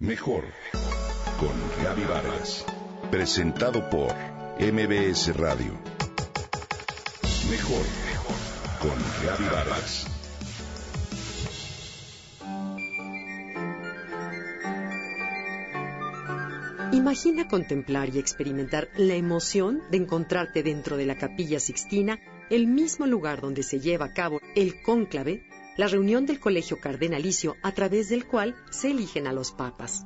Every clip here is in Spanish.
Mejor con Gaby Vargas. Presentado por MBS Radio. Mejor con Gaby Vargas. Imagina contemplar y experimentar la emoción de encontrarte dentro de la capilla sixtina, el mismo lugar donde se lleva a cabo el cónclave, la reunión del colegio cardenalicio a través del cual se eligen a los papas.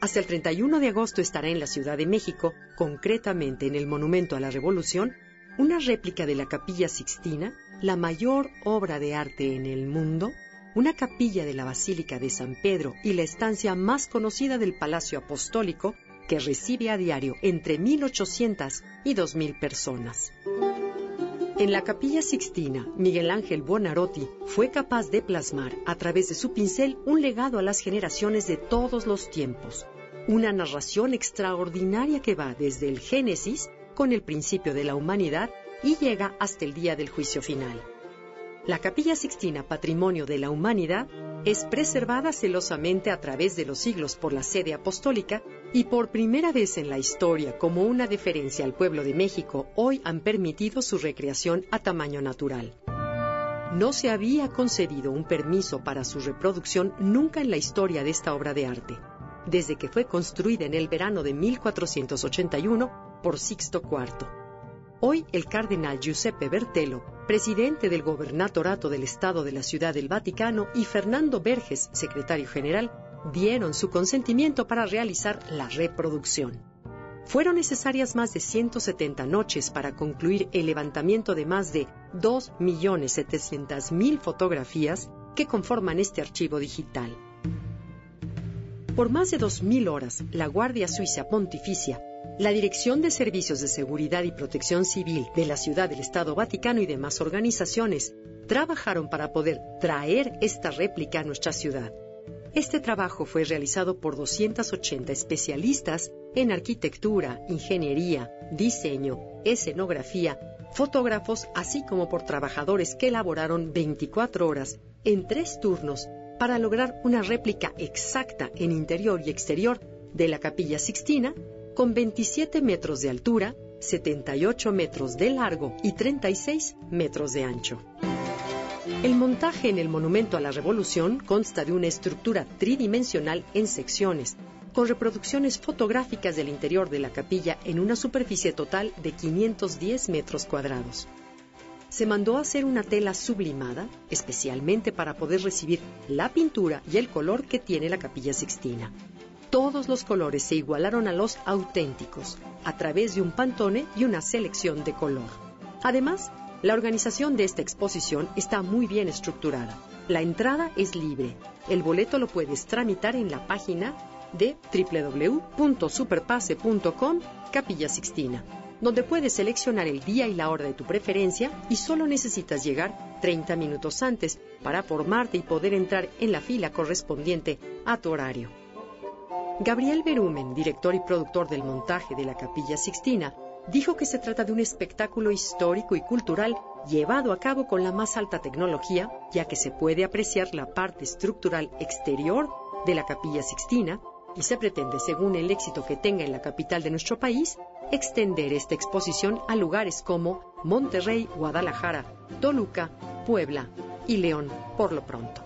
Hasta el 31 de agosto estará en la Ciudad de México, concretamente en el Monumento a la Revolución, una réplica de la Capilla Sixtina, la mayor obra de arte en el mundo, una capilla de la Basílica de San Pedro y la estancia más conocida del Palacio Apostólico, que recibe a diario entre 1.800 y 2.000 personas. En la Capilla Sixtina, Miguel Ángel Buonarroti fue capaz de plasmar a través de su pincel un legado a las generaciones de todos los tiempos, una narración extraordinaria que va desde el Génesis, con el principio de la humanidad, y llega hasta el día del juicio final. La Capilla Sixtina, patrimonio de la humanidad, es preservada celosamente a través de los siglos por la sede apostólica y por primera vez en la historia como una deferencia al pueblo de México hoy han permitido su recreación a tamaño natural. No se había concedido un permiso para su reproducción nunca en la historia de esta obra de arte, desde que fue construida en el verano de 1481 por Sixto IV. Hoy el cardenal Giuseppe Bertello presidente del Gobernatorato del Estado de la Ciudad del Vaticano, y Fernando Verges, secretario general, dieron su consentimiento para realizar la reproducción. Fueron necesarias más de 170 noches para concluir el levantamiento de más de 2.700.000 fotografías que conforman este archivo digital. Por más de 2.000 horas, la Guardia Suiza Pontificia la Dirección de Servicios de Seguridad y Protección Civil de la Ciudad del Estado Vaticano y demás organizaciones trabajaron para poder traer esta réplica a nuestra ciudad. Este trabajo fue realizado por 280 especialistas en arquitectura, ingeniería, diseño, escenografía, fotógrafos, así como por trabajadores que elaboraron 24 horas en tres turnos para lograr una réplica exacta en interior y exterior de la capilla sixtina con 27 metros de altura, 78 metros de largo y 36 metros de ancho. El montaje en el Monumento a la Revolución consta de una estructura tridimensional en secciones, con reproducciones fotográficas del interior de la capilla en una superficie total de 510 metros cuadrados. Se mandó a hacer una tela sublimada, especialmente para poder recibir la pintura y el color que tiene la capilla sixtina todos los colores se igualaron a los auténticos, a través de un pantone y una selección de color. Además, la organización de esta exposición está muy bien estructurada. La entrada es libre. El boleto lo puedes tramitar en la página de www.superpase.com Capilla Sixtina, donde puedes seleccionar el día y la hora de tu preferencia y solo necesitas llegar 30 minutos antes para formarte y poder entrar en la fila correspondiente a tu horario. Gabriel Berumen, director y productor del montaje de la Capilla Sixtina, dijo que se trata de un espectáculo histórico y cultural llevado a cabo con la más alta tecnología, ya que se puede apreciar la parte estructural exterior de la Capilla Sixtina y se pretende, según el éxito que tenga en la capital de nuestro país, extender esta exposición a lugares como Monterrey, Guadalajara, Toluca, Puebla y León por lo pronto.